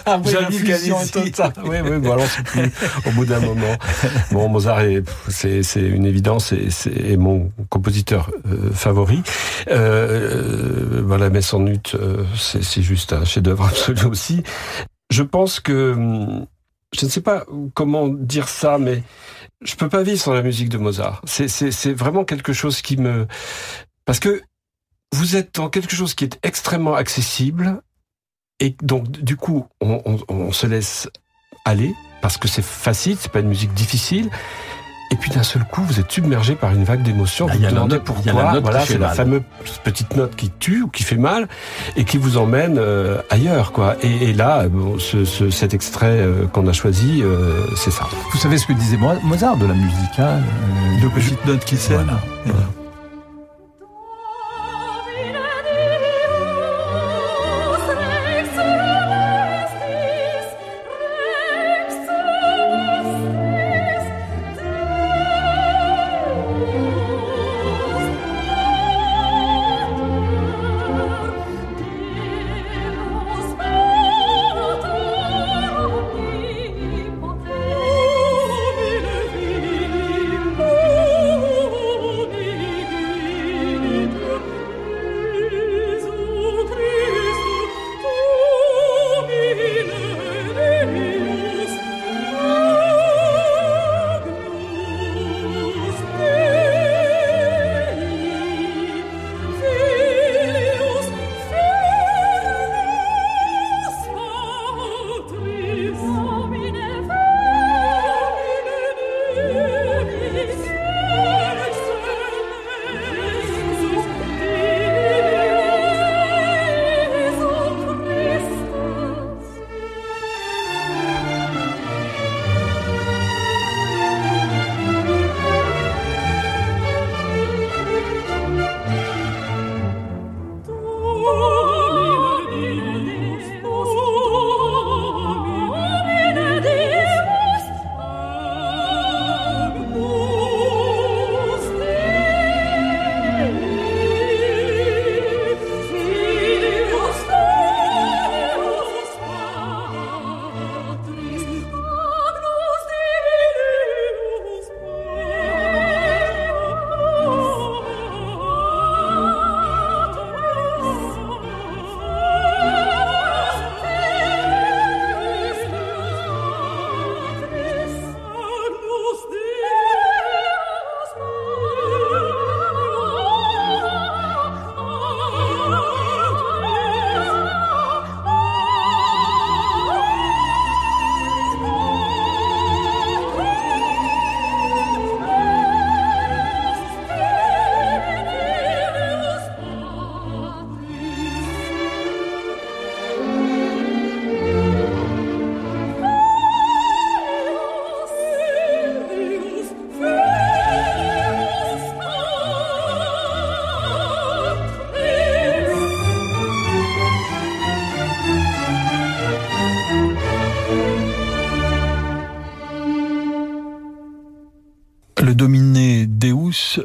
Ah Canisi. Oui, oui, bon, alors c'est plus au bout d'un moment. Bon, Mozart, est- c'est c'est une évidence et c'est est mon compositeur euh, favori. Euh, euh, la messe en ut, euh, c'est c'est juste un chef-d'œuvre absolu aussi. Je pense que hum, je ne sais pas comment dire ça, mais je peux pas vivre sans la musique de Mozart. C'est vraiment quelque chose qui me parce que vous êtes dans quelque chose qui est extrêmement accessible et donc du coup on se laisse aller parce que c'est facile, c'est pas une musique difficile. Et puis d'un seul coup, vous êtes submergé par une vague d'émotions. Bah, vous il y a vous la demandez note- pourquoi. la voilà, c'est la mal. fameuse petite note qui tue ou qui fait mal et qui vous emmène euh, ailleurs, quoi. Et, et là, bon, ce- ce- cet extrait euh, qu'on a choisi, euh, c'est ça. Vous savez ce que disait Mo- Mozart de la musique hein, euh, Deux petites notes qui s'aiment. Voilà. Voilà.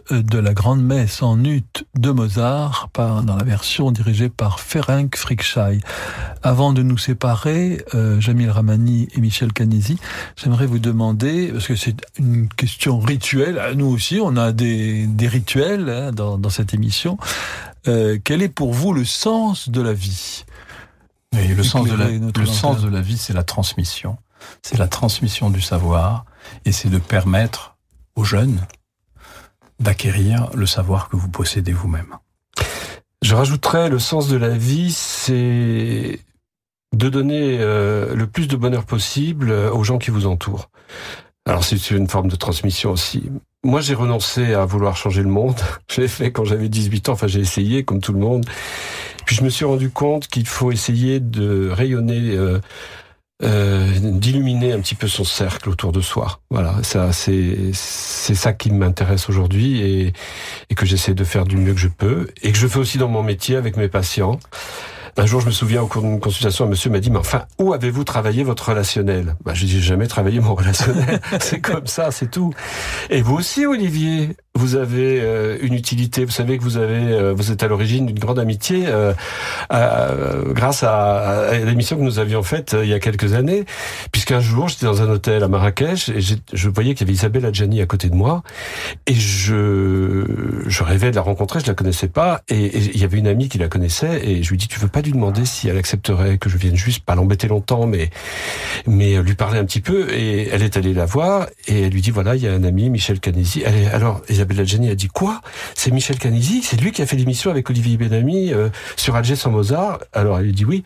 De la Grande Messe en ut de Mozart, par, dans la version dirigée par Ferenc Frickschei. Avant de nous séparer, euh, Jamil Ramani et Michel Canesi, j'aimerais vous demander, parce que c'est une question rituelle, nous aussi, on a des, des rituels hein, dans, dans cette émission, euh, quel est pour vous le sens de la vie? Et le sens de la, Éclairer notre le sens lanterne. de la vie, c'est la transmission. C'est la transmission du savoir et c'est de permettre aux jeunes d'acquérir le savoir que vous possédez vous-même. Je rajouterais le sens de la vie, c'est de donner euh, le plus de bonheur possible euh, aux gens qui vous entourent. Alors c'est une forme de transmission aussi. Moi j'ai renoncé à vouloir changer le monde. Je l'ai fait quand j'avais 18 ans, enfin j'ai essayé comme tout le monde. Puis je me suis rendu compte qu'il faut essayer de rayonner euh, d'illuminer un petit peu son cercle autour de soi. Voilà, ça c'est c'est ça qui m'intéresse aujourd'hui et, et que j'essaie de faire du mieux que je peux et que je fais aussi dans mon métier avec mes patients. Un jour, je me souviens, au cours d'une consultation, un monsieur m'a dit, mais enfin, où avez-vous travaillé votre relationnel? Bah, Je dis, jamais travaillé mon relationnel. c'est comme ça, c'est tout. Et vous aussi, Olivier, vous avez euh, une utilité. Vous savez que vous avez, euh, vous êtes à l'origine d'une grande amitié euh, grâce à, à l'émission que nous avions faite il y a quelques années. Puisqu'un jour, j'étais dans un hôtel à Marrakech et je voyais qu'il y avait Isabelle Adjani à côté de moi et je, je rêvais de la rencontrer. Je la connaissais pas et, il y avait une amie qui la connaissait et je lui dis, tu veux pas lui demander si elle accepterait que je vienne juste, pas l'embêter longtemps, mais mais lui parler un petit peu? Et elle est allée la voir et elle lui dit, voilà, il y a un ami, Michel Canesi. Alors Isabelle Adjani a dit quoi? C'est Michel Canisi C'est lui qui a fait l'émission avec Olivier Benami euh, sur Alger sans Mozart Alors elle dit oui.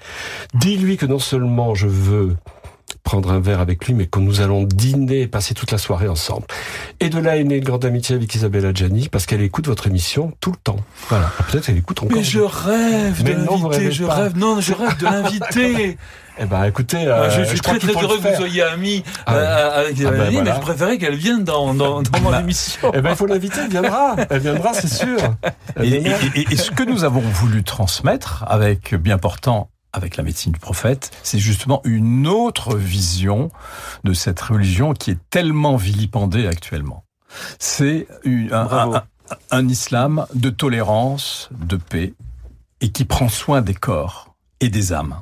Dis-lui que non seulement je veux prendre un verre avec lui, mais que nous allons dîner et passer toute la soirée ensemble. Et de là est née une grande amitié avec Isabelle Adjani, parce qu'elle écoute votre émission tout le temps. Voilà. Ah, peut-être elle écoute encore. Mais je rêve de l'inviter, je rêve, non, je rêve de l'inviter. Eh ben, écoutez, euh, je, suis très très heureux que vous soyez amis ah euh, avec ah ben, mais je préférais qu'elle vienne dans, dans, dans mon bah, émission. Eh ben, il faut l'inviter, elle viendra. Elle viendra, c'est sûr. Et, et, ce que nous avons voulu transmettre avec bien portant avec la médecine du prophète, c'est justement une autre vision de cette religion qui est tellement vilipendée actuellement. C'est un, un, islam de tolérance, de paix, et qui prend soin des corps et des âmes.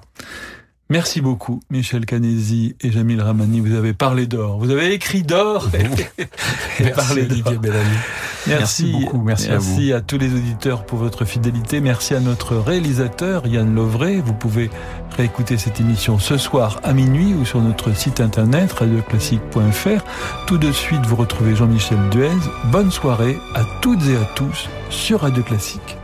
Merci beaucoup, Michel Canesi et Jamil Ramani. Vous avez parlé d'or. Vous avez écrit d'or et, parlé Bellamy. Merci, merci beaucoup. Merci, à, vous. à tous les auditeurs pour votre fidélité. Merci à notre réalisateur, Yann Lovray. Vous pouvez réécouter cette émission ce soir à minuit ou sur notre site internet radioclassique.fr. Tout de suite, vous retrouvez Jean-Michel Duez. Bonne soirée à toutes et à tous sur Radio Classique.